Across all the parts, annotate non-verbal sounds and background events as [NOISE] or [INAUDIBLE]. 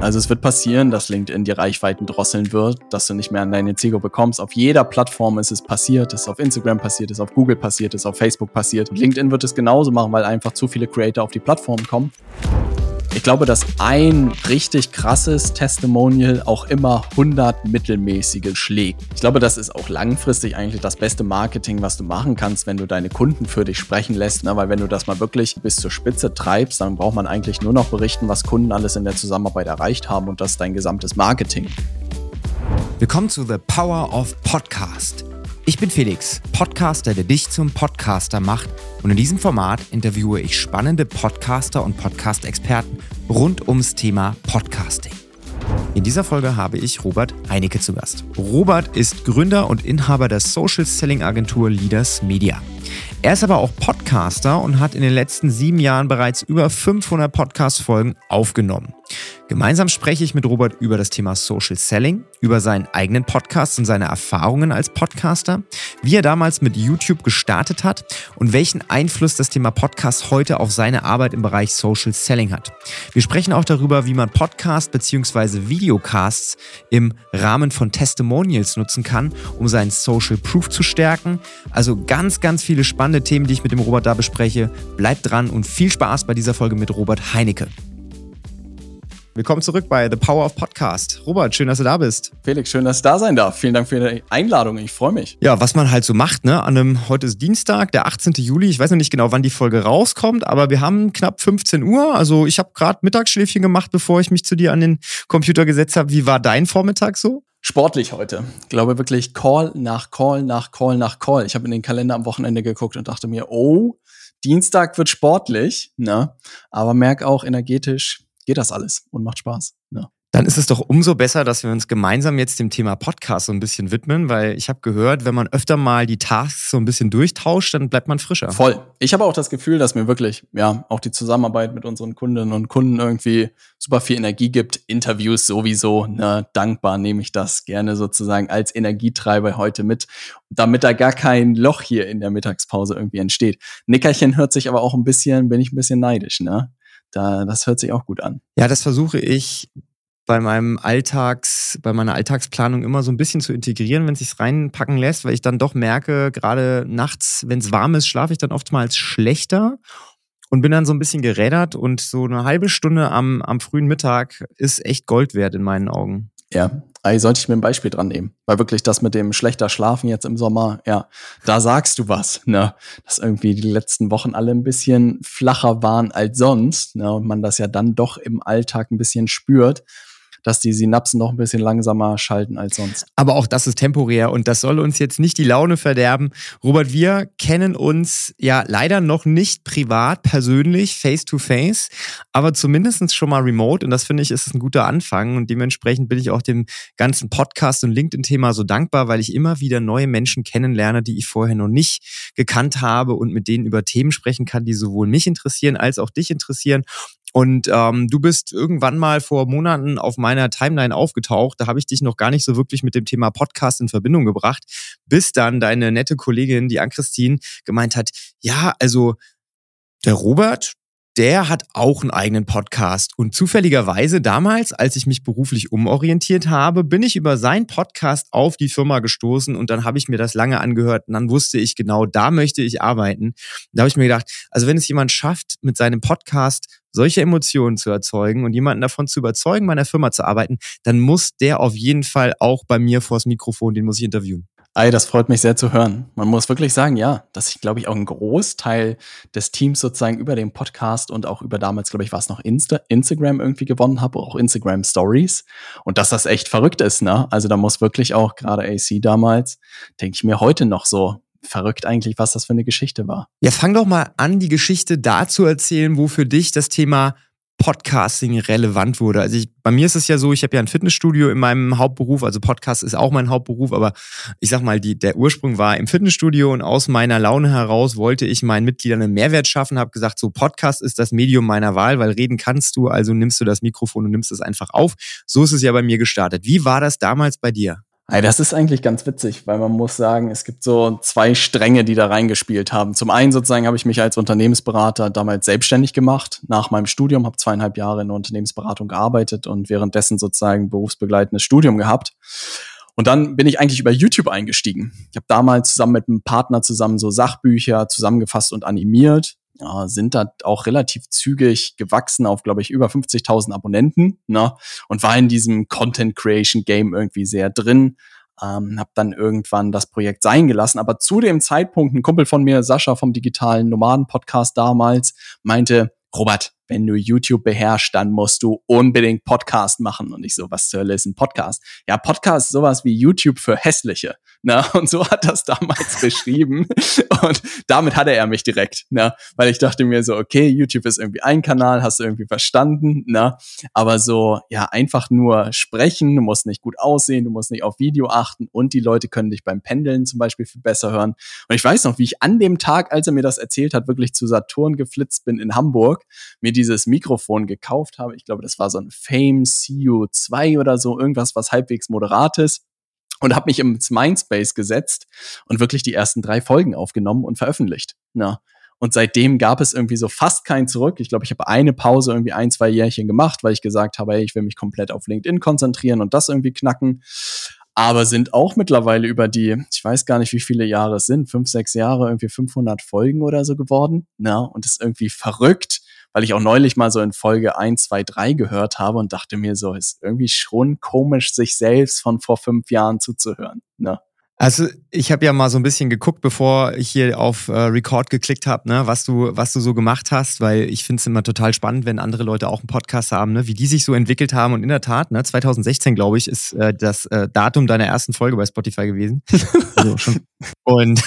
Also es wird passieren, dass LinkedIn die Reichweiten drosseln wird, dass du nicht mehr an deine Zielgruppe kommst. Auf jeder Plattform ist es passiert, es ist auf Instagram passiert, es ist auf Google passiert, es ist auf Facebook passiert. Und LinkedIn wird es genauso machen, weil einfach zu viele Creator auf die Plattform kommen. Ich glaube, dass ein richtig krasses Testimonial auch immer 100 mittelmäßige schlägt. Ich glaube, das ist auch langfristig eigentlich das beste Marketing, was du machen kannst, wenn du deine Kunden für dich sprechen lässt. Ne? Weil wenn du das mal wirklich bis zur Spitze treibst, dann braucht man eigentlich nur noch berichten, was Kunden alles in der Zusammenarbeit erreicht haben und das ist dein gesamtes Marketing. Willkommen zu The Power of Podcast. Ich bin Felix, Podcaster, der dich zum Podcaster macht. Und in diesem Format interviewe ich spannende Podcaster und Podcast-Experten rund ums Thema Podcasting. In dieser Folge habe ich Robert Heinecke zu Gast. Robert ist Gründer und Inhaber der Social Selling Agentur Leaders Media. Er ist aber auch Podcaster und hat in den letzten sieben Jahren bereits über 500 Podcast-Folgen aufgenommen. Gemeinsam spreche ich mit Robert über das Thema Social Selling, über seinen eigenen Podcast und seine Erfahrungen als Podcaster, wie er damals mit YouTube gestartet hat und welchen Einfluss das Thema Podcast heute auf seine Arbeit im Bereich Social Selling hat. Wir sprechen auch darüber, wie man Podcast bzw. Videocasts im Rahmen von Testimonials nutzen kann, um seinen Social Proof zu stärken. Also ganz, ganz viele spannende Themen, die ich mit dem Robert da bespreche. Bleibt dran und viel Spaß bei dieser Folge mit Robert Heinecke. Willkommen zurück bei The Power of Podcast. Robert, schön, dass du da bist. Felix, schön, dass ich da sein darf. Vielen Dank für die Einladung. Ich freue mich. Ja, was man halt so macht, ne? An einem, heute ist Dienstag, der 18. Juli. Ich weiß noch nicht genau, wann die Folge rauskommt, aber wir haben knapp 15 Uhr. Also ich habe gerade Mittagsschläfchen gemacht, bevor ich mich zu dir an den Computer gesetzt habe. Wie war dein Vormittag so? Sportlich heute. Ich glaube wirklich Call nach Call nach Call nach Call. Ich habe in den Kalender am Wochenende geguckt und dachte mir, oh, Dienstag wird sportlich, ne? Aber merk auch energetisch, geht das alles und macht Spaß. Ja. Dann ist es doch umso besser, dass wir uns gemeinsam jetzt dem Thema Podcast so ein bisschen widmen, weil ich habe gehört, wenn man öfter mal die Tasks so ein bisschen durchtauscht, dann bleibt man frischer. Voll. Ich habe auch das Gefühl, dass mir wirklich, ja, auch die Zusammenarbeit mit unseren Kundinnen und Kunden irgendwie super viel Energie gibt. Interviews sowieso, ne, dankbar nehme ich das gerne sozusagen als Energietreiber heute mit, damit da gar kein Loch hier in der Mittagspause irgendwie entsteht. Nickerchen hört sich aber auch ein bisschen, bin ich ein bisschen neidisch, ne? Da, das hört sich auch gut an. Ja, das versuche ich bei meinem Alltags, bei meiner Alltagsplanung immer so ein bisschen zu integrieren, wenn es sich reinpacken lässt, weil ich dann doch merke, gerade nachts, wenn es warm ist, schlafe ich dann oftmals schlechter und bin dann so ein bisschen gerädert und so eine halbe Stunde am, am frühen Mittag ist echt Gold wert in meinen Augen. Ja, eigentlich sollte ich mir ein Beispiel dran nehmen. Weil wirklich das mit dem schlechter Schlafen jetzt im Sommer, ja, da sagst du was, ne? Dass irgendwie die letzten Wochen alle ein bisschen flacher waren als sonst, ne? Und man das ja dann doch im Alltag ein bisschen spürt dass die Synapsen noch ein bisschen langsamer schalten als sonst. Aber auch das ist temporär und das soll uns jetzt nicht die Laune verderben. Robert, wir kennen uns ja leider noch nicht privat, persönlich, face to face, aber zumindest schon mal remote und das finde ich ist ein guter Anfang und dementsprechend bin ich auch dem ganzen Podcast und LinkedIn-Thema so dankbar, weil ich immer wieder neue Menschen kennenlerne, die ich vorher noch nicht gekannt habe und mit denen über Themen sprechen kann, die sowohl mich interessieren als auch dich interessieren. Und ähm, du bist irgendwann mal vor Monaten auf meiner Timeline aufgetaucht. Da habe ich dich noch gar nicht so wirklich mit dem Thema Podcast in Verbindung gebracht, bis dann deine nette Kollegin, die Ann-Christine, gemeint hat, ja, also der Robert, der hat auch einen eigenen Podcast. Und zufälligerweise damals, als ich mich beruflich umorientiert habe, bin ich über seinen Podcast auf die Firma gestoßen und dann habe ich mir das lange angehört und dann wusste ich genau, da möchte ich arbeiten. Da habe ich mir gedacht, also wenn es jemand schafft, mit seinem Podcast solche Emotionen zu erzeugen und jemanden davon zu überzeugen, meiner Firma zu arbeiten, dann muss der auf jeden Fall auch bei mir vors Mikrofon, den muss ich interviewen. Ei, das freut mich sehr zu hören. Man muss wirklich sagen, ja, dass ich, glaube ich, auch einen Großteil des Teams sozusagen über den Podcast und auch über damals, glaube ich, war es noch Insta Instagram irgendwie gewonnen habe, auch Instagram Stories. Und dass das echt verrückt ist, ne? Also da muss wirklich auch gerade AC damals, denke ich mir heute noch so, verrückt eigentlich, was das für eine Geschichte war. Ja, fang doch mal an, die Geschichte da zu erzählen, wo für dich das Thema Podcasting relevant wurde. Also ich, bei mir ist es ja so, ich habe ja ein Fitnessstudio in meinem Hauptberuf, also Podcast ist auch mein Hauptberuf, aber ich sag mal, die, der Ursprung war im Fitnessstudio und aus meiner Laune heraus wollte ich meinen Mitgliedern einen Mehrwert schaffen, habe gesagt, so Podcast ist das Medium meiner Wahl, weil reden kannst du, also nimmst du das Mikrofon und nimmst es einfach auf. So ist es ja bei mir gestartet. Wie war das damals bei dir? Das ist eigentlich ganz witzig, weil man muss sagen, es gibt so zwei Stränge, die da reingespielt haben. Zum einen sozusagen habe ich mich als Unternehmensberater damals selbstständig gemacht nach meinem Studium, habe zweieinhalb Jahre in der Unternehmensberatung gearbeitet und währenddessen sozusagen berufsbegleitendes Studium gehabt. Und dann bin ich eigentlich über YouTube eingestiegen. Ich habe damals zusammen mit einem Partner zusammen so Sachbücher zusammengefasst und animiert ja, sind da auch relativ zügig gewachsen auf, glaube ich, über 50.000 Abonnenten ne? und war in diesem Content Creation Game irgendwie sehr drin. Ähm, habe dann irgendwann das Projekt sein gelassen, aber zu dem Zeitpunkt ein Kumpel von mir, Sascha vom digitalen Nomaden Podcast damals, meinte, Robert, wenn du YouTube beherrschst, dann musst du unbedingt Podcast machen. Und ich so, was zur Hölle ist ein Podcast? Ja, Podcast ist sowas wie YouTube für Hässliche. Ne? [LAUGHS] Und so hat das damals beschrieben. Und damit hatte er mich direkt, ne? weil ich dachte mir so, okay, YouTube ist irgendwie ein Kanal, hast du irgendwie verstanden, ne? aber so, ja, einfach nur sprechen, du musst nicht gut aussehen, du musst nicht auf Video achten und die Leute können dich beim Pendeln zum Beispiel viel besser hören. Und ich weiß noch, wie ich an dem Tag, als er mir das erzählt hat, wirklich zu Saturn geflitzt bin in Hamburg, mir dieses Mikrofon gekauft habe. Ich glaube, das war so ein Fame CU2 oder so, irgendwas, was halbwegs moderat ist und habe mich ins Mindspace gesetzt und wirklich die ersten drei Folgen aufgenommen und veröffentlicht. Na. Und seitdem gab es irgendwie so fast kein Zurück. Ich glaube, ich habe eine Pause irgendwie ein, zwei Jährchen gemacht, weil ich gesagt habe, hey, ich will mich komplett auf LinkedIn konzentrieren und das irgendwie knacken. Aber sind auch mittlerweile über die, ich weiß gar nicht, wie viele Jahre es sind, fünf, sechs Jahre, irgendwie 500 Folgen oder so geworden. Na, und ist irgendwie verrückt, weil ich auch neulich mal so in Folge 1, 2, 3 gehört habe und dachte mir so, ist irgendwie schon komisch, sich selbst von vor fünf Jahren zuzuhören. Ne? Also ich habe ja mal so ein bisschen geguckt, bevor ich hier auf äh, Record geklickt habe, ne, was du, was du so gemacht hast, weil ich finde es immer total spannend, wenn andere Leute auch einen Podcast haben, ne, wie die sich so entwickelt haben. Und in der Tat, ne, 2016 glaube ich, ist äh, das äh, Datum deiner ersten Folge bei Spotify gewesen. [LAUGHS] also schon. Und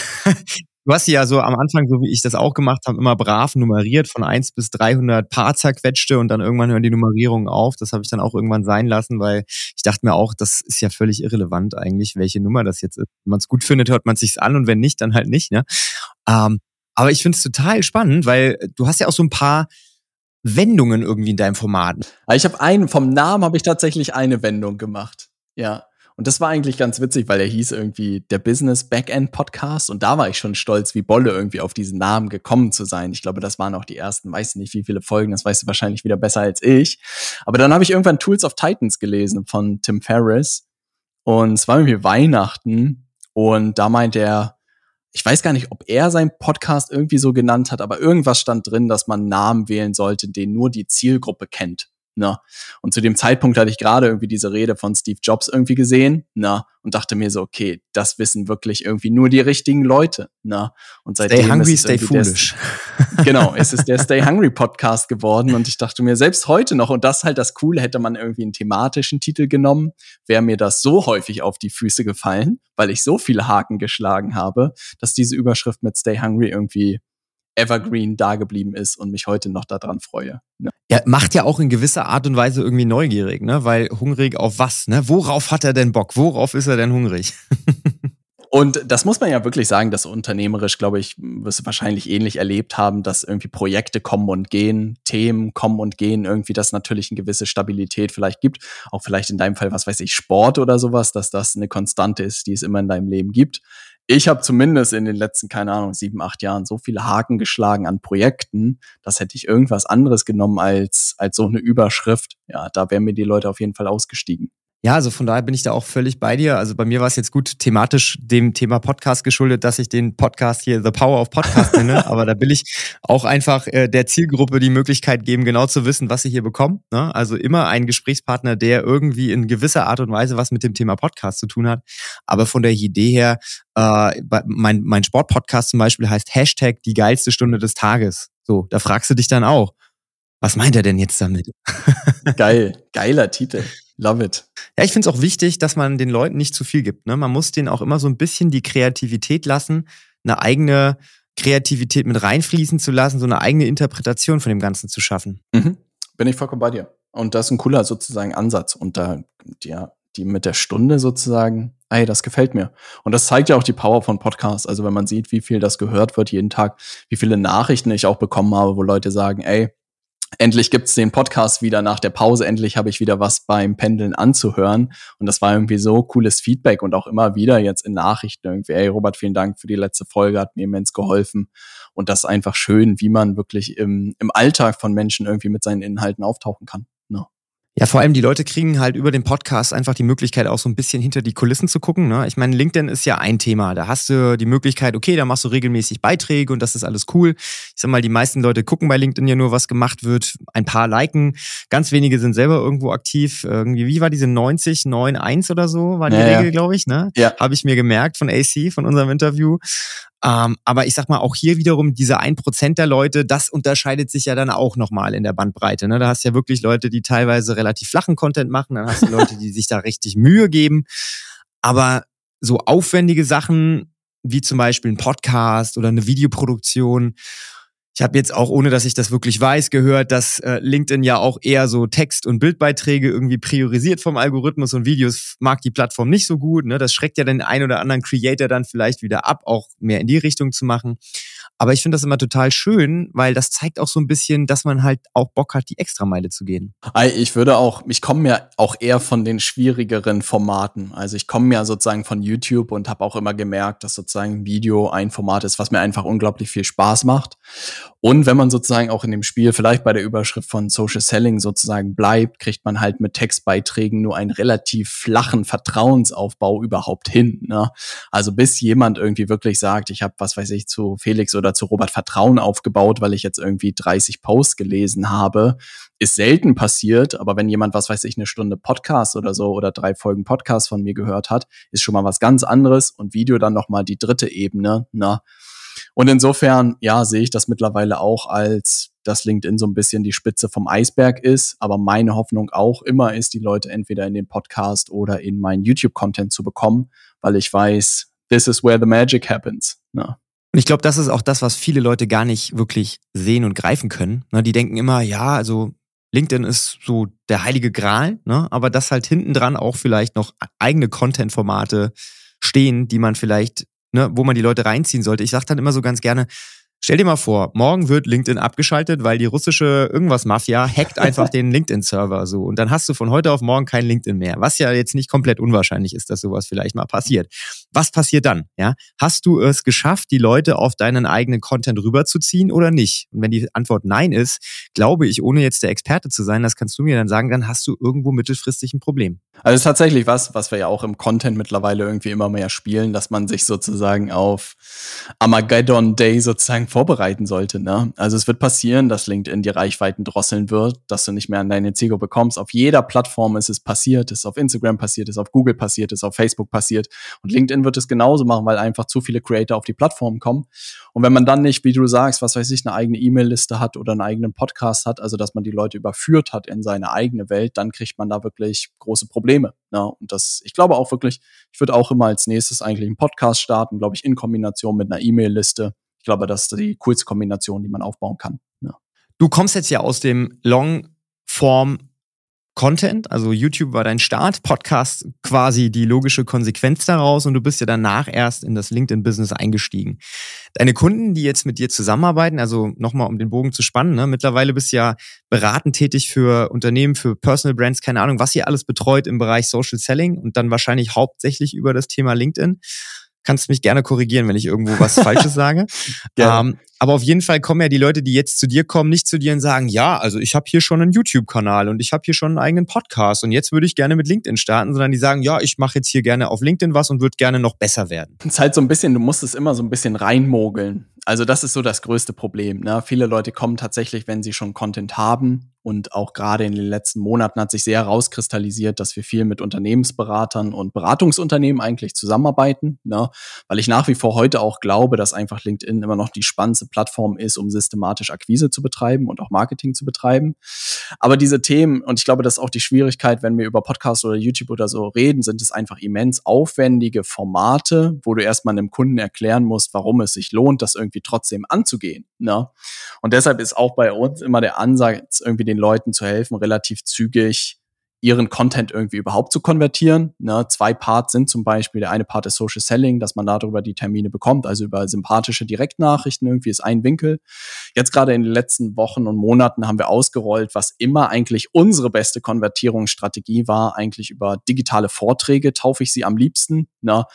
Du hast sie ja so am Anfang, so wie ich das auch gemacht habe, immer brav nummeriert von 1 bis 300 Paar zerquetschte und dann irgendwann hören die Nummerierungen auf. Das habe ich dann auch irgendwann sein lassen, weil ich dachte mir auch, das ist ja völlig irrelevant eigentlich, welche Nummer das jetzt ist. Wenn man es gut findet, hört man es sich an und wenn nicht, dann halt nicht. Ne? Ähm, aber ich finde es total spannend, weil du hast ja auch so ein paar Wendungen irgendwie in deinem Format. Ich habe einen, vom Namen habe ich tatsächlich eine Wendung gemacht. Ja. Und das war eigentlich ganz witzig, weil er hieß irgendwie der Business Backend Podcast. Und da war ich schon stolz, wie Bolle irgendwie auf diesen Namen gekommen zu sein. Ich glaube, das waren auch die ersten, weiß nicht wie viele Folgen, das weißt du wahrscheinlich wieder besser als ich. Aber dann habe ich irgendwann Tools of Titans gelesen von Tim Ferriss. Und es war irgendwie Weihnachten. Und da meint er, ich weiß gar nicht, ob er seinen Podcast irgendwie so genannt hat, aber irgendwas stand drin, dass man Namen wählen sollte, den nur die Zielgruppe kennt. Na. Und zu dem Zeitpunkt hatte ich gerade irgendwie diese Rede von Steve Jobs irgendwie gesehen, na, und dachte mir so, okay, das wissen wirklich irgendwie nur die richtigen Leute, na. Und seitdem stay hungry, stay foolish. Der, [LAUGHS] genau, es ist der Stay Hungry Podcast geworden und ich dachte mir selbst heute noch und das halt das Coole, hätte man irgendwie einen thematischen Titel genommen, wäre mir das so häufig auf die Füße gefallen, weil ich so viele Haken geschlagen habe, dass diese Überschrift mit Stay Hungry irgendwie evergreen dageblieben ist und mich heute noch daran freue. Ne? Ja, macht ja auch in gewisser Art und Weise irgendwie neugierig, ne? Weil hungrig auf was, ne? Worauf hat er denn Bock? Worauf ist er denn hungrig? [LAUGHS] Und das muss man ja wirklich sagen, dass unternehmerisch, glaube ich, wirst du wahrscheinlich ähnlich erlebt haben, dass irgendwie Projekte kommen und gehen, Themen kommen und gehen, irgendwie das natürlich eine gewisse Stabilität vielleicht gibt. Auch vielleicht in deinem Fall, was weiß ich, Sport oder sowas, dass das eine Konstante ist, die es immer in deinem Leben gibt ich habe zumindest in den letzten, keine Ahnung, sieben, acht Jahren so viele Haken geschlagen an Projekten, das hätte ich irgendwas anderes genommen als, als so eine Überschrift. Ja, da wären mir die Leute auf jeden Fall ausgestiegen. Ja, also von daher bin ich da auch völlig bei dir. Also bei mir war es jetzt gut thematisch dem Thema Podcast geschuldet, dass ich den Podcast hier The Power of Podcast nenne. [LAUGHS] Aber da will ich auch einfach äh, der Zielgruppe die Möglichkeit geben, genau zu wissen, was sie hier bekommen. Ne? Also immer ein Gesprächspartner, der irgendwie in gewisser Art und Weise was mit dem Thema Podcast zu tun hat. Aber von der Idee her, äh, mein, mein Sportpodcast zum Beispiel heißt Hashtag die geilste Stunde des Tages. So, da fragst du dich dann auch, was meint er denn jetzt damit? Geil, [LAUGHS] geiler Titel. Love it. Ja, ich finde es auch wichtig, dass man den Leuten nicht zu viel gibt. Ne? Man muss denen auch immer so ein bisschen die Kreativität lassen, eine eigene Kreativität mit reinfließen zu lassen, so eine eigene Interpretation von dem Ganzen zu schaffen. Mhm. Bin ich vollkommen bei dir. Und das ist ein cooler sozusagen Ansatz. Und da, ja, die mit der Stunde sozusagen, ey, das gefällt mir. Und das zeigt ja auch die Power von Podcasts. Also wenn man sieht, wie viel das gehört wird jeden Tag, wie viele Nachrichten ich auch bekommen habe, wo Leute sagen, ey, endlich gibt's den Podcast wieder nach der Pause. Endlich habe ich wieder was beim Pendeln anzuhören. Und das war irgendwie so cooles Feedback und auch immer wieder jetzt in Nachrichten irgendwie, ey Robert, vielen Dank für die letzte Folge, hat mir immens geholfen. Und das ist einfach schön, wie man wirklich im, im Alltag von Menschen irgendwie mit seinen Inhalten auftauchen kann. Ja, vor allem die Leute kriegen halt über den Podcast einfach die Möglichkeit, auch so ein bisschen hinter die Kulissen zu gucken. Ne? Ich meine, LinkedIn ist ja ein Thema. Da hast du die Möglichkeit, okay, da machst du regelmäßig Beiträge und das ist alles cool. Ich sag mal, die meisten Leute gucken bei LinkedIn ja nur, was gemacht wird. Ein paar liken. Ganz wenige sind selber irgendwo aktiv. Irgendwie, wie war diese 90, 9, 1 oder so, war die ja, Regel, ja. glaube ich, ne? Ja. Habe ich mir gemerkt von AC, von unserem Interview. Ähm, aber ich sag mal, auch hier wiederum diese ein Prozent der Leute, das unterscheidet sich ja dann auch nochmal in der Bandbreite. Ne? Da hast du ja wirklich Leute, die teilweise relativ flachen Content machen, dann hast du Leute, die sich da richtig Mühe geben. Aber so aufwendige Sachen, wie zum Beispiel ein Podcast oder eine Videoproduktion ich habe jetzt auch, ohne dass ich das wirklich weiß, gehört, dass äh, LinkedIn ja auch eher so Text- und Bildbeiträge irgendwie priorisiert vom Algorithmus und Videos mag die Plattform nicht so gut. Ne? Das schreckt ja den ein oder anderen Creator dann vielleicht wieder ab, auch mehr in die Richtung zu machen. Aber ich finde das immer total schön, weil das zeigt auch so ein bisschen, dass man halt auch Bock hat, die Extrameile zu gehen. Ich würde auch, ich komme ja auch eher von den schwierigeren Formaten. Also ich komme ja sozusagen von YouTube und habe auch immer gemerkt, dass sozusagen Video ein Format ist, was mir einfach unglaublich viel Spaß macht. Und wenn man sozusagen auch in dem Spiel vielleicht bei der Überschrift von Social Selling sozusagen bleibt, kriegt man halt mit Textbeiträgen nur einen relativ flachen Vertrauensaufbau überhaupt hin. Ne? Also bis jemand irgendwie wirklich sagt, ich habe, was weiß ich, zu Felix oder zu Robert Vertrauen aufgebaut, weil ich jetzt irgendwie 30 Posts gelesen habe, ist selten passiert. Aber wenn jemand, was weiß ich, eine Stunde Podcast oder so oder drei Folgen Podcast von mir gehört hat, ist schon mal was ganz anderes und Video dann nochmal die dritte Ebene. Ne? Und insofern, ja, sehe ich das mittlerweile auch als, dass LinkedIn so ein bisschen die Spitze vom Eisberg ist. Aber meine Hoffnung auch immer ist, die Leute entweder in den Podcast oder in meinen YouTube-Content zu bekommen, weil ich weiß, this is where the magic happens. Ne? Und ich glaube, das ist auch das, was viele Leute gar nicht wirklich sehen und greifen können. Ne, die denken immer, ja, also LinkedIn ist so der heilige Gral, ne? aber dass halt hinten dran auch vielleicht noch eigene Content-Formate stehen, die man vielleicht ne, wo man die Leute reinziehen sollte. Ich sage dann immer so ganz gerne, Stell dir mal vor, morgen wird LinkedIn abgeschaltet, weil die russische irgendwas Mafia hackt einfach [LAUGHS] den LinkedIn-Server so. Und dann hast du von heute auf morgen kein LinkedIn mehr. Was ja jetzt nicht komplett unwahrscheinlich ist, dass sowas vielleicht mal passiert. Was passiert dann? Ja? Hast du es geschafft, die Leute auf deinen eigenen Content rüberzuziehen oder nicht? Und wenn die Antwort nein ist, glaube ich, ohne jetzt der Experte zu sein, das kannst du mir dann sagen, dann hast du irgendwo mittelfristig ein Problem. Also ist tatsächlich was, was wir ja auch im Content mittlerweile irgendwie immer mehr spielen, dass man sich sozusagen auf Armageddon Day sozusagen vorbereiten sollte. Ne? Also es wird passieren, dass LinkedIn die Reichweiten drosseln wird, dass du nicht mehr an deine Zielgruppe kommst. Auf jeder Plattform ist es passiert, ist auf Instagram passiert, ist auf Google passiert, ist auf Facebook passiert. Und LinkedIn wird es genauso machen, weil einfach zu viele Creator auf die Plattform kommen. Und wenn man dann nicht, wie du sagst, was weiß ich, eine eigene E-Mail-Liste hat oder einen eigenen Podcast hat, also dass man die Leute überführt hat in seine eigene Welt, dann kriegt man da wirklich große Probleme. Ne? Und das, ich glaube auch wirklich, ich würde auch immer als nächstes eigentlich einen Podcast starten, glaube ich, in Kombination mit einer E-Mail-Liste ich glaube, das ist die coolste Kombination, die man aufbauen kann. Ja. Du kommst jetzt ja aus dem Long-Form Content, also YouTube war dein Start, Podcast quasi die logische Konsequenz daraus und du bist ja danach erst in das LinkedIn-Business eingestiegen. Deine Kunden, die jetzt mit dir zusammenarbeiten, also nochmal um den Bogen zu spannen, ne, mittlerweile bist du ja beratend tätig für Unternehmen, für Personal Brands, keine Ahnung, was ihr alles betreut im Bereich Social Selling und dann wahrscheinlich hauptsächlich über das Thema LinkedIn kannst mich gerne korrigieren, wenn ich irgendwo was [LAUGHS] Falsches sage. Ähm, aber auf jeden Fall kommen ja die Leute, die jetzt zu dir kommen, nicht zu dir und sagen, ja, also ich habe hier schon einen YouTube-Kanal und ich habe hier schon einen eigenen Podcast und jetzt würde ich gerne mit LinkedIn starten, sondern die sagen, ja, ich mache jetzt hier gerne auf LinkedIn was und würde gerne noch besser werden. Es ist halt so ein bisschen, du musst es immer so ein bisschen reinmogeln. Also das ist so das größte Problem. Ne? Viele Leute kommen tatsächlich, wenn sie schon Content haben, und auch gerade in den letzten Monaten hat sich sehr herauskristallisiert, dass wir viel mit Unternehmensberatern und Beratungsunternehmen eigentlich zusammenarbeiten, ne? weil ich nach wie vor heute auch glaube, dass einfach LinkedIn immer noch die spannendste Plattform ist, um systematisch Akquise zu betreiben und auch Marketing zu betreiben. Aber diese Themen, und ich glaube, das ist auch die Schwierigkeit, wenn wir über Podcast oder YouTube oder so reden, sind es einfach immens aufwendige Formate, wo du erstmal einem Kunden erklären musst, warum es sich lohnt, das irgendwie trotzdem anzugehen. Ne? Und deshalb ist auch bei uns immer der Ansatz, irgendwie den Leuten zu helfen, relativ zügig ihren Content irgendwie überhaupt zu konvertieren. Ne, zwei Parts sind zum Beispiel, der eine Part ist Social Selling, dass man darüber die Termine bekommt, also über sympathische Direktnachrichten irgendwie ist ein Winkel. Jetzt gerade in den letzten Wochen und Monaten haben wir ausgerollt, was immer eigentlich unsere beste Konvertierungsstrategie war, eigentlich über digitale Vorträge taufe ich sie am liebsten. Ne?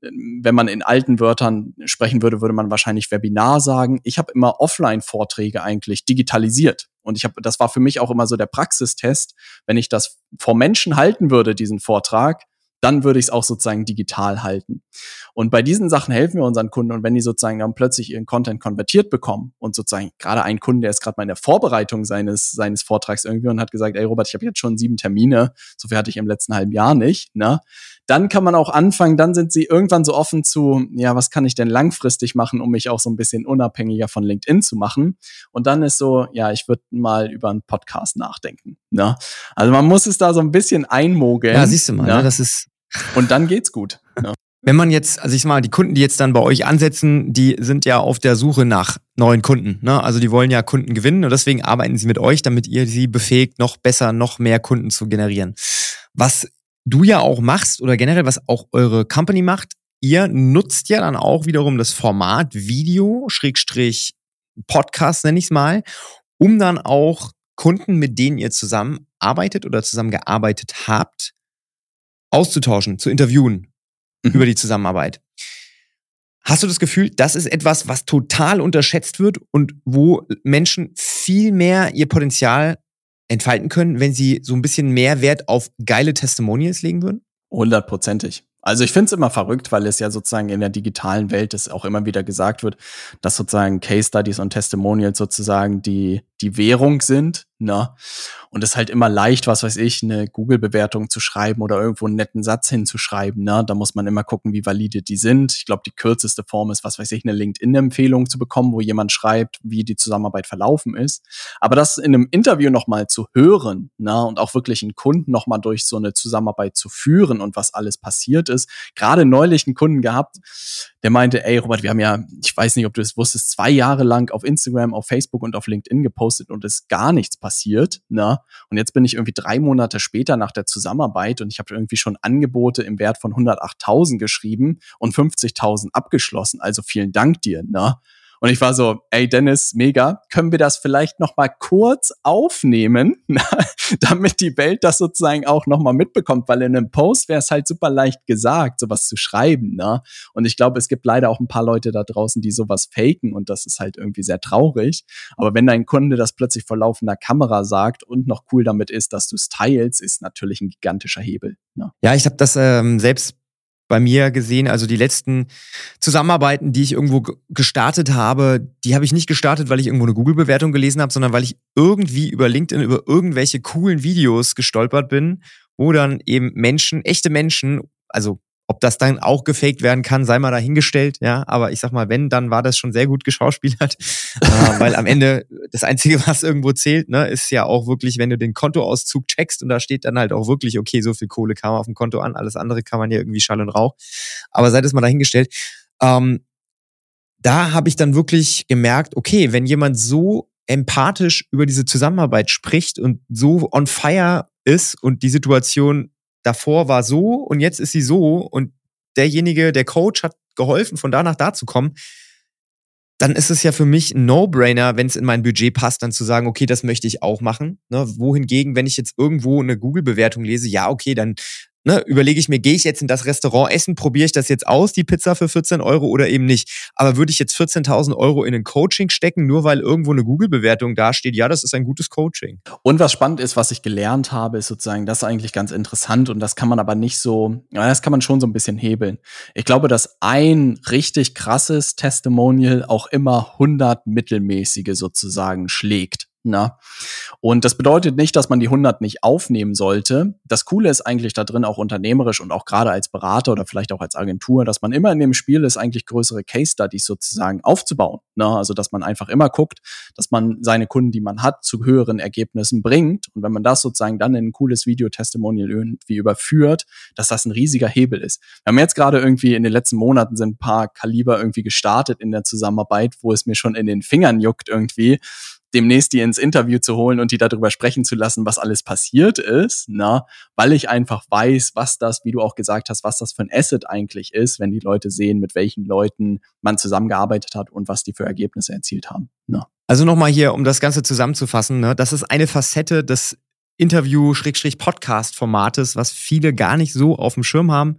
Wenn man in alten Wörtern sprechen würde, würde man wahrscheinlich Webinar sagen. Ich habe immer Offline-Vorträge eigentlich digitalisiert. Und ich habe, das war für mich auch immer so der Praxistest. Wenn ich das vor Menschen halten würde, diesen Vortrag, dann würde ich es auch sozusagen digital halten. Und bei diesen Sachen helfen wir unseren Kunden. Und wenn die sozusagen dann plötzlich ihren Content konvertiert bekommen und sozusagen gerade ein Kunde, der ist gerade mal in der Vorbereitung seines, seines Vortrags irgendwie und hat gesagt, ey Robert, ich habe jetzt schon sieben Termine, so viel hatte ich im letzten halben Jahr nicht, ne? Dann kann man auch anfangen, dann sind sie irgendwann so offen zu, ja, was kann ich denn langfristig machen, um mich auch so ein bisschen unabhängiger von LinkedIn zu machen? Und dann ist so, ja, ich würde mal über einen Podcast nachdenken. Ne? Also man muss es da so ein bisschen einmogeln. Ja, siehst du mal, ne? das ist und dann geht's gut. Ja. [LAUGHS] Wenn man jetzt, also ich sag mal, die Kunden, die jetzt dann bei euch ansetzen, die sind ja auf der Suche nach neuen Kunden. Ne? Also die wollen ja Kunden gewinnen und deswegen arbeiten sie mit euch, damit ihr sie befähigt, noch besser, noch mehr Kunden zu generieren. Was du ja auch machst oder generell was auch eure Company macht, ihr nutzt ja dann auch wiederum das Format Video, Schrägstrich Podcast nenne ich es mal, um dann auch Kunden, mit denen ihr zusammenarbeitet oder zusammengearbeitet habt, auszutauschen, zu interviewen mhm. über die Zusammenarbeit. Hast du das Gefühl, das ist etwas, was total unterschätzt wird und wo Menschen viel mehr ihr Potenzial entfalten können, wenn sie so ein bisschen mehr Wert auf geile Testimonials legen würden? Hundertprozentig. Also ich finde es immer verrückt, weil es ja sozusagen in der digitalen Welt es auch immer wieder gesagt wird, dass sozusagen Case Studies und Testimonials sozusagen die, die Währung sind. Ne? Und es ist halt immer leicht, was weiß ich, eine Google-Bewertung zu schreiben oder irgendwo einen netten Satz hinzuschreiben. Ne? Da muss man immer gucken, wie valide die sind. Ich glaube, die kürzeste Form ist, was weiß ich, eine LinkedIn-Empfehlung zu bekommen, wo jemand schreibt, wie die Zusammenarbeit verlaufen ist. Aber das in einem Interview nochmal zu hören ne? und auch wirklich einen Kunden nochmal durch so eine Zusammenarbeit zu führen und was alles passiert ist. Gerade neulich einen Kunden gehabt, der meinte, ey Robert, wir haben ja, ich weiß nicht, ob du es wusstest, zwei Jahre lang auf Instagram, auf Facebook und auf LinkedIn gepostet und es gar nichts passiert. Ne? Und jetzt bin ich irgendwie drei Monate später nach der Zusammenarbeit und ich habe irgendwie schon Angebote im Wert von 108.000 geschrieben und 50.000 abgeschlossen. Also vielen Dank dir. Ne? Und ich war so, ey Dennis, mega, können wir das vielleicht noch mal kurz aufnehmen, [LAUGHS] damit die Welt das sozusagen auch noch mal mitbekommt, weil in einem Post wäre es halt super leicht gesagt, sowas zu schreiben, ne? Und ich glaube, es gibt leider auch ein paar Leute da draußen, die sowas faken und das ist halt irgendwie sehr traurig. Aber wenn dein Kunde das plötzlich vor laufender Kamera sagt und noch cool damit ist, dass du es teilst, ist natürlich ein gigantischer Hebel. Ne? Ja, ich habe das ähm, selbst bei mir gesehen. Also die letzten Zusammenarbeiten, die ich irgendwo gestartet habe, die habe ich nicht gestartet, weil ich irgendwo eine Google-Bewertung gelesen habe, sondern weil ich irgendwie über LinkedIn über irgendwelche coolen Videos gestolpert bin, wo dann eben Menschen, echte Menschen, also ob das dann auch gefaked werden kann, sei mal dahingestellt, ja. Aber ich sag mal, wenn, dann war das schon sehr gut geschauspielert. [LAUGHS] äh, weil am Ende das Einzige, was irgendwo zählt, ne, ist ja auch wirklich, wenn du den Kontoauszug checkst und da steht dann halt auch wirklich, okay, so viel Kohle kam auf dem Konto an, alles andere kann man ja irgendwie Schall und Rauch. Aber sei das mal dahingestellt. Ähm, da habe ich dann wirklich gemerkt, okay, wenn jemand so empathisch über diese Zusammenarbeit spricht und so on fire ist und die Situation davor war so und jetzt ist sie so und derjenige, der Coach hat geholfen, von da nach da zu kommen, dann ist es ja für mich ein No-Brainer, wenn es in mein Budget passt, dann zu sagen, okay, das möchte ich auch machen. Ne? Wohingegen, wenn ich jetzt irgendwo eine Google-Bewertung lese, ja, okay, dann ne, überlege ich mir, gehe ich jetzt in das Restaurant essen, probiere ich das jetzt aus, die Pizza für 14 Euro oder eben nicht. Aber würde ich jetzt 14.000 Euro in ein Coaching stecken, nur weil irgendwo eine Google-Bewertung dasteht, ja, das ist ein gutes Coaching. Und was spannend ist, was ich gelernt habe, ist sozusagen, das ist eigentlich ganz interessant und das kann man aber nicht so, das kann man schon so ein bisschen hebeln. Ich glaube, dass ein richtig krasses Testimonial auch immer 100 mittelmäßige sozusagen schlägt. Na? Und das bedeutet nicht, dass man die 100 nicht aufnehmen sollte. Das Coole ist eigentlich da drin auch unternehmerisch und auch gerade als Berater oder vielleicht auch als Agentur, dass man immer in dem Spiel ist, eigentlich größere Case Studies sozusagen aufzubauen. Na? Also, dass man einfach immer guckt, dass man seine Kunden, die man hat, zu höheren Ergebnissen bringt. Und wenn man das sozusagen dann in ein cooles Video-Testimonial irgendwie überführt, dass das ein riesiger Hebel ist. Wir haben jetzt gerade irgendwie in den letzten Monaten sind ein paar Kaliber irgendwie gestartet in der Zusammenarbeit, wo es mir schon in den Fingern juckt irgendwie, demnächst die ins Interview zu holen und die darüber sprechen zu lassen, was alles passiert ist, na, weil ich einfach weiß, was das, wie du auch gesagt hast, was das für ein Asset eigentlich ist, wenn die Leute sehen, mit welchen Leuten man zusammengearbeitet hat und was die für Ergebnisse erzielt haben. Na. Also nochmal hier, um das Ganze zusammenzufassen, ne, das ist eine Facette des Interview-Podcast-Formates, was viele gar nicht so auf dem Schirm haben,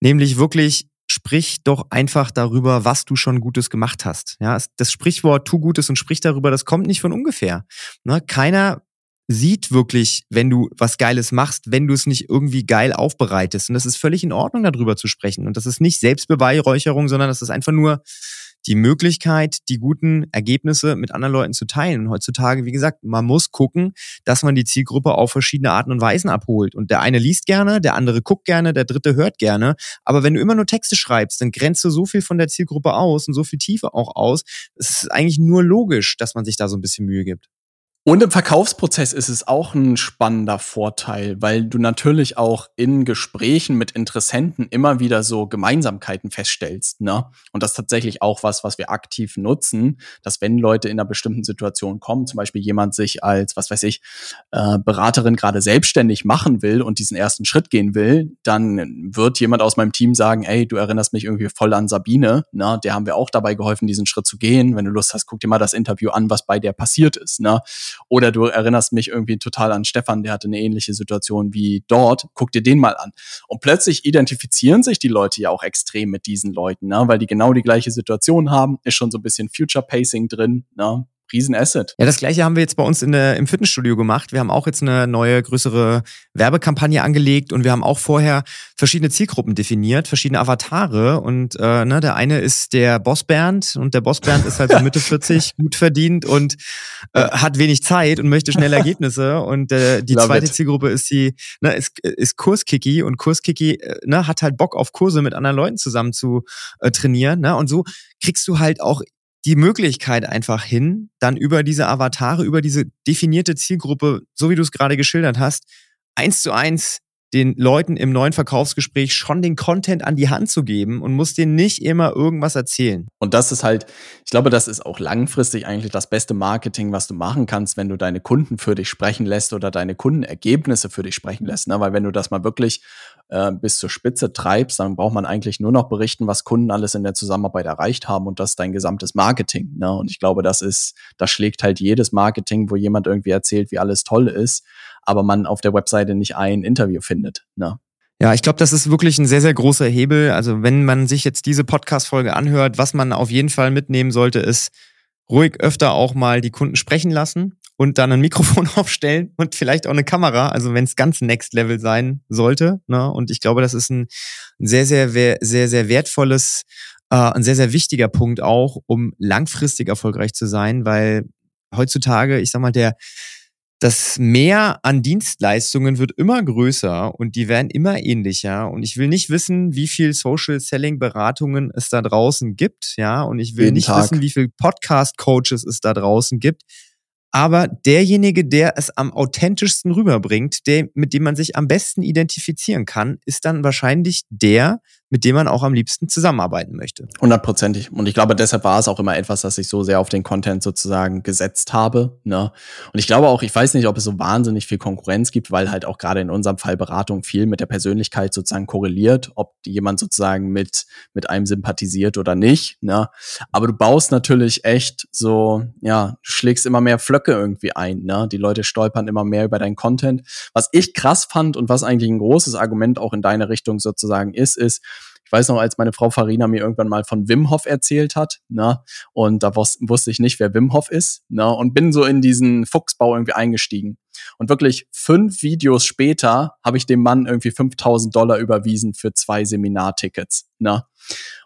nämlich wirklich sprich doch einfach darüber, was du schon Gutes gemacht hast. Ja, das Sprichwort tu Gutes und sprich darüber, das kommt nicht von ungefähr. Ne? Keiner sieht wirklich, wenn du was Geiles machst, wenn du es nicht irgendwie geil aufbereitest. Und das ist völlig in Ordnung, darüber zu sprechen. Und das ist nicht Selbstbeweihräucherung, sondern das ist einfach nur die Möglichkeit, die guten Ergebnisse mit anderen Leuten zu teilen. Und heutzutage, wie gesagt, man muss gucken, dass man die Zielgruppe auf verschiedene Arten und Weisen abholt. Und der eine liest gerne, der andere guckt gerne, der dritte hört gerne. Aber wenn du immer nur Texte schreibst, dann grenzt du so viel von der Zielgruppe aus und so viel Tiefe auch aus. Es ist eigentlich nur logisch, dass man sich da so ein bisschen Mühe gibt. Und im Verkaufsprozess ist es auch ein spannender Vorteil, weil du natürlich auch in Gesprächen mit Interessenten immer wieder so Gemeinsamkeiten feststellst. Ne? Und das ist tatsächlich auch was, was wir aktiv nutzen, dass wenn Leute in einer bestimmten Situation kommen, zum Beispiel jemand sich als, was weiß ich, äh, Beraterin gerade selbstständig machen will und diesen ersten Schritt gehen will, dann wird jemand aus meinem Team sagen, ey, du erinnerst mich irgendwie voll an Sabine, ne? der haben wir auch dabei geholfen, diesen Schritt zu gehen. Wenn du Lust hast, guck dir mal das Interview an, was bei der passiert ist. Ne? Oder du erinnerst mich irgendwie total an Stefan, der hatte eine ähnliche Situation wie dort. Guck dir den mal an. Und plötzlich identifizieren sich die Leute ja auch extrem mit diesen Leuten, ne? weil die genau die gleiche Situation haben. Ist schon so ein bisschen Future Pacing drin. Ne? Riesenasset. Ja, das gleiche haben wir jetzt bei uns in der, im Fitnessstudio gemacht. Wir haben auch jetzt eine neue, größere Werbekampagne angelegt und wir haben auch vorher verschiedene Zielgruppen definiert, verschiedene Avatare. Und äh, ne, der eine ist der Boss Bernd und der Boss Bernd ist halt so [LAUGHS] Mitte 40, gut verdient und äh, hat wenig Zeit und möchte schnelle Ergebnisse. Und äh, die Love zweite it. Zielgruppe ist die, ne, ist, ist Kurskiki und Kurskiki äh, ne, hat halt Bock auf Kurse mit anderen Leuten zusammen zu äh, trainieren. Ne? Und so kriegst du halt auch die Möglichkeit einfach hin, dann über diese Avatare, über diese definierte Zielgruppe, so wie du es gerade geschildert hast, eins zu eins den Leuten im neuen Verkaufsgespräch schon den Content an die Hand zu geben und muss denen nicht immer irgendwas erzählen. Und das ist halt, ich glaube, das ist auch langfristig eigentlich das beste Marketing, was du machen kannst, wenn du deine Kunden für dich sprechen lässt oder deine Kundenergebnisse für dich sprechen lässt. Ne? Weil wenn du das mal wirklich äh, bis zur Spitze treibst, dann braucht man eigentlich nur noch berichten, was Kunden alles in der Zusammenarbeit erreicht haben und das ist dein gesamtes Marketing. Ne? Und ich glaube, das ist, das schlägt halt jedes Marketing, wo jemand irgendwie erzählt, wie alles toll ist aber man auf der Webseite nicht ein Interview findet. Ne? Ja, ich glaube, das ist wirklich ein sehr, sehr großer Hebel. Also wenn man sich jetzt diese Podcast-Folge anhört, was man auf jeden Fall mitnehmen sollte, ist ruhig öfter auch mal die Kunden sprechen lassen und dann ein Mikrofon [LAUGHS] aufstellen und vielleicht auch eine Kamera, also wenn es ganz Next Level sein sollte. Ne? Und ich glaube, das ist ein sehr, sehr, sehr, sehr wertvolles, äh, ein sehr, sehr wichtiger Punkt auch, um langfristig erfolgreich zu sein, weil heutzutage, ich sag mal, der das Mehr an Dienstleistungen wird immer größer und die werden immer ähnlicher. Und ich will nicht wissen, wie viel Social Selling Beratungen es da draußen gibt, ja. Und ich will Jeden nicht Tag. wissen, wie viel Podcast Coaches es da draußen gibt. Aber derjenige, der es am authentischsten rüberbringt, der, mit dem man sich am besten identifizieren kann, ist dann wahrscheinlich der, mit dem man auch am liebsten zusammenarbeiten möchte. Hundertprozentig. Und ich glaube, deshalb war es auch immer etwas, dass ich so sehr auf den Content sozusagen gesetzt habe. Ne? Und ich glaube auch, ich weiß nicht, ob es so wahnsinnig viel Konkurrenz gibt, weil halt auch gerade in unserem Fall Beratung viel mit der Persönlichkeit sozusagen korreliert, ob jemand sozusagen mit, mit einem sympathisiert oder nicht. Ne? Aber du baust natürlich echt so, ja, schlägst immer mehr Flöcke irgendwie ein. Ne? Die Leute stolpern immer mehr über deinen Content. Was ich krass fand und was eigentlich ein großes Argument auch in deine Richtung sozusagen ist, ist, ich weiß noch, als meine Frau Farina mir irgendwann mal von Wim Hof erzählt hat, ne, und da wus wusste ich nicht, wer Wim Hof ist, ne, und bin so in diesen Fuchsbau irgendwie eingestiegen. Und wirklich fünf Videos später habe ich dem Mann irgendwie 5000 Dollar überwiesen für zwei Seminartickets, ne.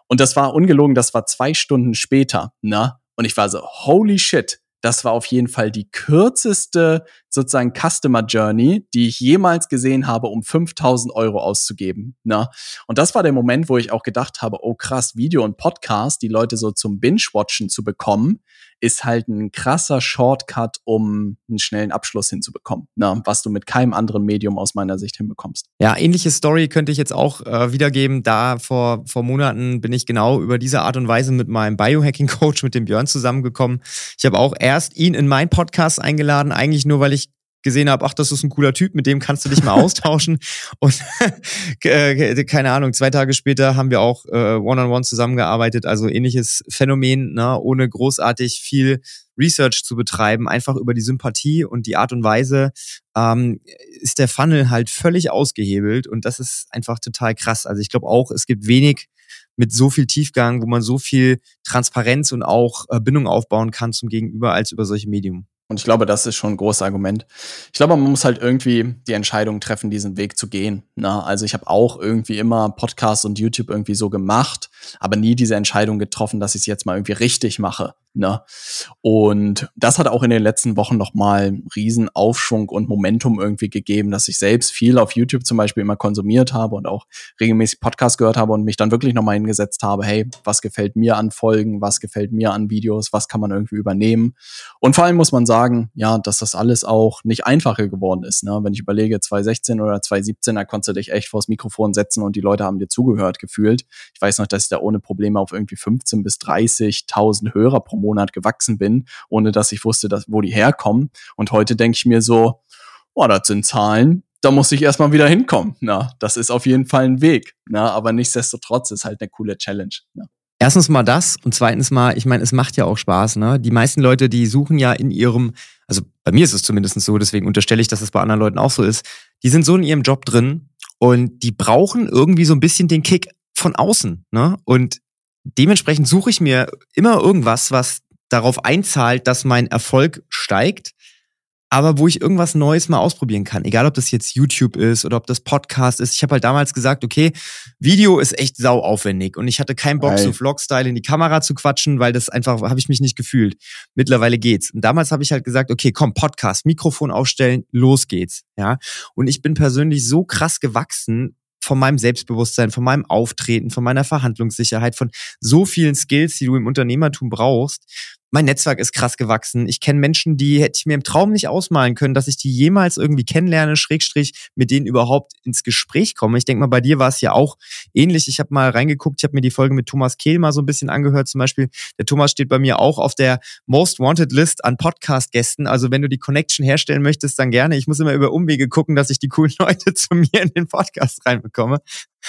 Und das war ungelogen, das war zwei Stunden später, ne. Und ich war so, holy shit, das war auf jeden Fall die kürzeste sozusagen Customer Journey, die ich jemals gesehen habe, um 5000 Euro auszugeben. Ne? Und das war der Moment, wo ich auch gedacht habe, oh krass, Video und Podcast, die Leute so zum Binge-Watchen zu bekommen, ist halt ein krasser Shortcut, um einen schnellen Abschluss hinzubekommen, ne? was du mit keinem anderen Medium aus meiner Sicht hinbekommst. Ja, ähnliche Story könnte ich jetzt auch äh, wiedergeben. Da vor, vor Monaten bin ich genau über diese Art und Weise mit meinem Biohacking-Coach, mit dem Björn, zusammengekommen. Ich habe auch erst ihn in meinen Podcast eingeladen, eigentlich nur, weil ich gesehen habe, ach, das ist ein cooler Typ, mit dem kannst du dich mal [LAUGHS] austauschen. Und [LAUGHS] äh, keine Ahnung, zwei Tage später haben wir auch äh, One-on-One zusammengearbeitet, also ähnliches Phänomen, ne, ohne großartig viel Research zu betreiben, einfach über die Sympathie und die Art und Weise ähm, ist der Funnel halt völlig ausgehebelt und das ist einfach total krass. Also ich glaube auch, es gibt wenig mit so viel Tiefgang, wo man so viel Transparenz und auch äh, Bindung aufbauen kann zum Gegenüber als über solche Medium. Und ich glaube, das ist schon ein großes Argument. Ich glaube, man muss halt irgendwie die Entscheidung treffen, diesen Weg zu gehen. Na, also ich habe auch irgendwie immer Podcasts und YouTube irgendwie so gemacht, aber nie diese Entscheidung getroffen, dass ich es jetzt mal irgendwie richtig mache. Ne? Und das hat auch in den letzten Wochen nochmal einen riesen Aufschwung und Momentum irgendwie gegeben, dass ich selbst viel auf YouTube zum Beispiel immer konsumiert habe und auch regelmäßig Podcasts gehört habe und mich dann wirklich nochmal hingesetzt habe, hey, was gefällt mir an Folgen, was gefällt mir an Videos, was kann man irgendwie übernehmen. Und vor allem muss man sagen, ja, dass das alles auch nicht einfacher geworden ist. Ne? Wenn ich überlege, 2016 oder 2017, da konntest du dich echt vors Mikrofon setzen und die Leute haben dir zugehört gefühlt. Ich weiß noch, dass da ohne Probleme auf irgendwie 15 bis 30.000 Hörer pro Monat gewachsen bin, ohne dass ich wusste, dass, wo die herkommen. Und heute denke ich mir so, oh, das sind Zahlen, da muss ich erstmal wieder hinkommen. Na, das ist auf jeden Fall ein Weg. Na, aber nichtsdestotrotz ist halt eine coole Challenge. Na. Erstens mal das und zweitens mal, ich meine, es macht ja auch Spaß. Ne? Die meisten Leute, die suchen ja in ihrem, also bei mir ist es zumindest so, deswegen unterstelle ich, dass es bei anderen Leuten auch so ist, die sind so in ihrem Job drin und die brauchen irgendwie so ein bisschen den Kick von außen. Ne? Und dementsprechend suche ich mir immer irgendwas, was darauf einzahlt, dass mein Erfolg steigt, aber wo ich irgendwas Neues mal ausprobieren kann. Egal, ob das jetzt YouTube ist oder ob das Podcast ist. Ich habe halt damals gesagt, okay, Video ist echt sau aufwendig und ich hatte keinen Bock, Nein. so Vlog-Style in die Kamera zu quatschen, weil das einfach, habe ich mich nicht gefühlt. Mittlerweile geht's. Und damals habe ich halt gesagt, okay, komm, Podcast, Mikrofon aufstellen, los geht's. Ja. Und ich bin persönlich so krass gewachsen, von meinem Selbstbewusstsein, von meinem Auftreten, von meiner Verhandlungssicherheit, von so vielen Skills, die du im Unternehmertum brauchst, mein Netzwerk ist krass gewachsen. Ich kenne Menschen, die hätte ich mir im Traum nicht ausmalen können, dass ich die jemals irgendwie kennenlerne, Schrägstrich, mit denen überhaupt ins Gespräch komme. Ich denke mal, bei dir war es ja auch ähnlich. Ich habe mal reingeguckt, ich habe mir die Folge mit Thomas Kehl mal so ein bisschen angehört. Zum Beispiel, der Thomas steht bei mir auch auf der Most Wanted List an Podcast-Gästen. Also wenn du die Connection herstellen möchtest, dann gerne. Ich muss immer über Umwege gucken, dass ich die coolen [LAUGHS] Leute zu mir in den Podcast reinbekomme.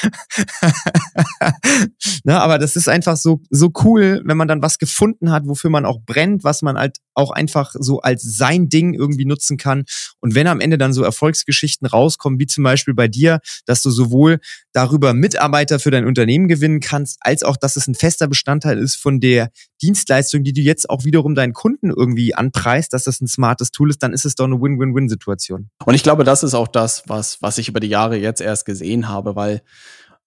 [LAUGHS] ne, aber das ist einfach so, so cool, wenn man dann was gefunden hat, wofür man auch brennt, was man halt auch einfach so als sein Ding irgendwie nutzen kann. Und wenn am Ende dann so Erfolgsgeschichten rauskommen, wie zum Beispiel bei dir, dass du sowohl darüber Mitarbeiter für dein Unternehmen gewinnen kannst, als auch, dass es ein fester Bestandteil ist von der Dienstleistung, die du jetzt auch wiederum deinen Kunden irgendwie anpreist, dass das ein smartes Tool ist, dann ist es doch eine Win-Win-Win-Situation. Und ich glaube, das ist auch das, was, was ich über die Jahre jetzt erst gesehen habe, weil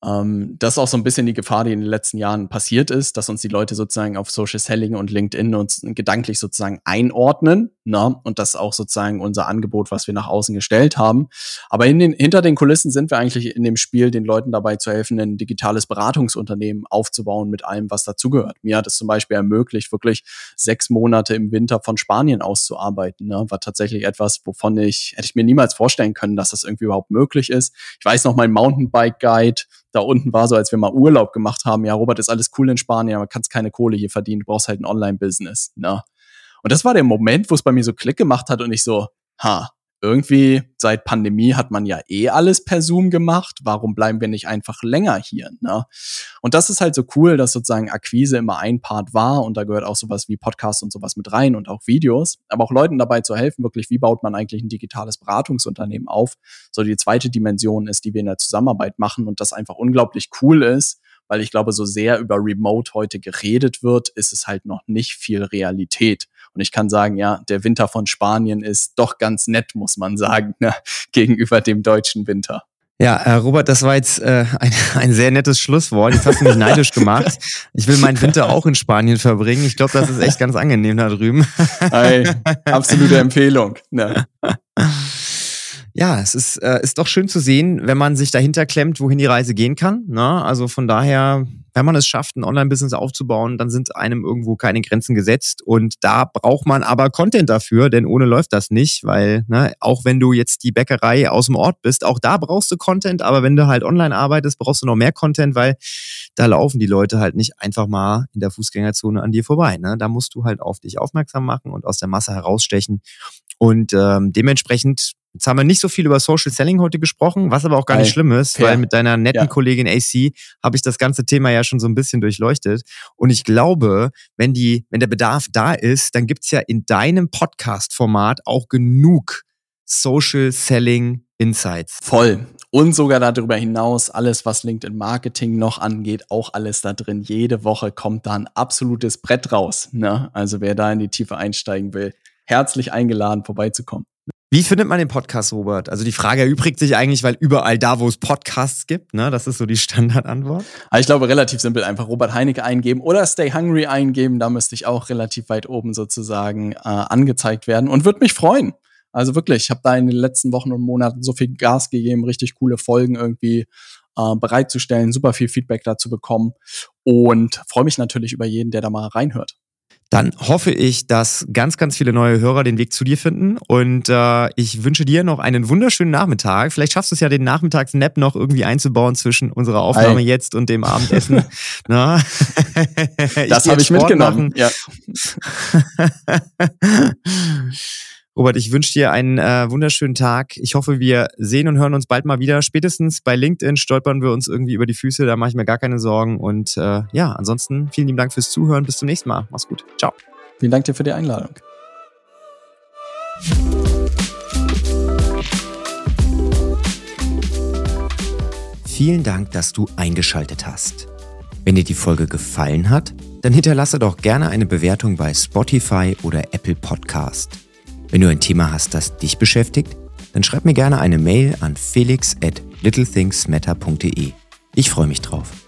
ähm, das ist auch so ein bisschen die Gefahr, die in den letzten Jahren passiert ist, dass uns die Leute sozusagen auf Social Selling und LinkedIn uns gedanklich sozusagen einordnen, ne? Und das ist auch sozusagen unser Angebot, was wir nach außen gestellt haben. Aber in den, hinter den Kulissen sind wir eigentlich in dem Spiel, den Leuten dabei zu helfen, ein digitales Beratungsunternehmen aufzubauen mit allem, was dazugehört. Mir hat es zum Beispiel ermöglicht, wirklich sechs Monate im Winter von Spanien auszuarbeiten. Ne? War tatsächlich etwas, wovon ich, hätte ich mir niemals vorstellen können, dass das irgendwie überhaupt möglich ist. Ich weiß noch, mein Mountainbike-Guide, da unten war so, als wir mal Urlaub gemacht haben, ja, Robert, ist alles cool in Spanien, aber kannst keine Kohle hier verdienen, du brauchst halt ein Online-Business. Ne? Und das war der Moment, wo es bei mir so Klick gemacht hat und ich so, ha, irgendwie seit Pandemie hat man ja eh alles per Zoom gemacht. Warum bleiben wir nicht einfach länger hier? Ne? Und das ist halt so cool, dass sozusagen Akquise immer ein Part war und da gehört auch sowas wie Podcasts und sowas mit rein und auch Videos, aber auch Leuten dabei zu helfen, wirklich, wie baut man eigentlich ein digitales Beratungsunternehmen auf? So die zweite Dimension ist, die wir in der Zusammenarbeit machen und das einfach unglaublich cool ist, weil ich glaube, so sehr über Remote heute geredet wird, ist es halt noch nicht viel Realität. Und ich kann sagen, ja, der Winter von Spanien ist doch ganz nett, muss man sagen, ne, [LAUGHS] gegenüber dem deutschen Winter. Ja, äh, Robert, das war jetzt äh, [LAUGHS] ein, ein sehr nettes Schlusswort. Jetzt hast du mich neidisch [LAUGHS] gemacht. Ich will meinen Winter auch in Spanien verbringen. Ich glaube, das ist echt ganz angenehm da drüben. Hey, absolute Empfehlung. Ne? Ja, es ist, äh, ist doch schön zu sehen, wenn man sich dahinter klemmt, wohin die Reise gehen kann. Ne? Also von daher, wenn man es schafft, ein Online-Business aufzubauen, dann sind einem irgendwo keine Grenzen gesetzt. Und da braucht man aber Content dafür, denn ohne läuft das nicht, weil ne, auch wenn du jetzt die Bäckerei aus dem Ort bist, auch da brauchst du Content, aber wenn du halt online arbeitest, brauchst du noch mehr Content, weil da laufen die Leute halt nicht einfach mal in der Fußgängerzone an dir vorbei. Ne? Da musst du halt auf dich aufmerksam machen und aus der Masse herausstechen. Und ähm, dementsprechend Jetzt haben wir nicht so viel über Social Selling heute gesprochen, was aber auch gar nicht schlimm ist, fair. weil mit deiner netten ja. Kollegin AC habe ich das ganze Thema ja schon so ein bisschen durchleuchtet. Und ich glaube, wenn die, wenn der Bedarf da ist, dann gibt's ja in deinem Podcast-Format auch genug Social Selling Insights. Voll. Und sogar darüber hinaus, alles, was LinkedIn Marketing noch angeht, auch alles da drin. Jede Woche kommt da ein absolutes Brett raus. Ne? Also wer da in die Tiefe einsteigen will, herzlich eingeladen, vorbeizukommen. Wie findet man den Podcast, Robert? Also die Frage erübrigt sich eigentlich, weil überall da, wo es Podcasts gibt, ne, das ist so die [LAUGHS] Standardantwort. Also ich glaube, relativ simpel, einfach Robert Heinecke eingeben oder Stay Hungry eingeben, da müsste ich auch relativ weit oben sozusagen äh, angezeigt werden und würde mich freuen. Also wirklich, ich habe da in den letzten Wochen und Monaten so viel Gas gegeben, richtig coole Folgen irgendwie äh, bereitzustellen, super viel Feedback dazu bekommen und freue mich natürlich über jeden, der da mal reinhört dann hoffe ich, dass ganz, ganz viele neue Hörer den Weg zu dir finden. Und äh, ich wünsche dir noch einen wunderschönen Nachmittag. Vielleicht schaffst du es ja, den Nachmittagsnap noch irgendwie einzubauen zwischen unserer Aufnahme Hi. jetzt und dem Abendessen. [LAUGHS] Das habe ich mitgenommen. Ja. [LAUGHS] Robert, ich wünsche dir einen äh, wunderschönen Tag. Ich hoffe, wir sehen und hören uns bald mal wieder. Spätestens bei LinkedIn stolpern wir uns irgendwie über die Füße, da mache ich mir gar keine Sorgen. Und äh, ja, ansonsten vielen lieben Dank fürs Zuhören. Bis zum nächsten Mal. Mach's gut. Ciao. Vielen Dank dir für die Einladung. Vielen Dank, dass du eingeschaltet hast. Wenn dir die Folge gefallen hat, dann hinterlasse doch gerne eine Bewertung bei Spotify oder Apple Podcast. Wenn du ein Thema hast, das dich beschäftigt, dann schreib mir gerne eine Mail an felix at littlethingsmatter.de. Ich freue mich drauf.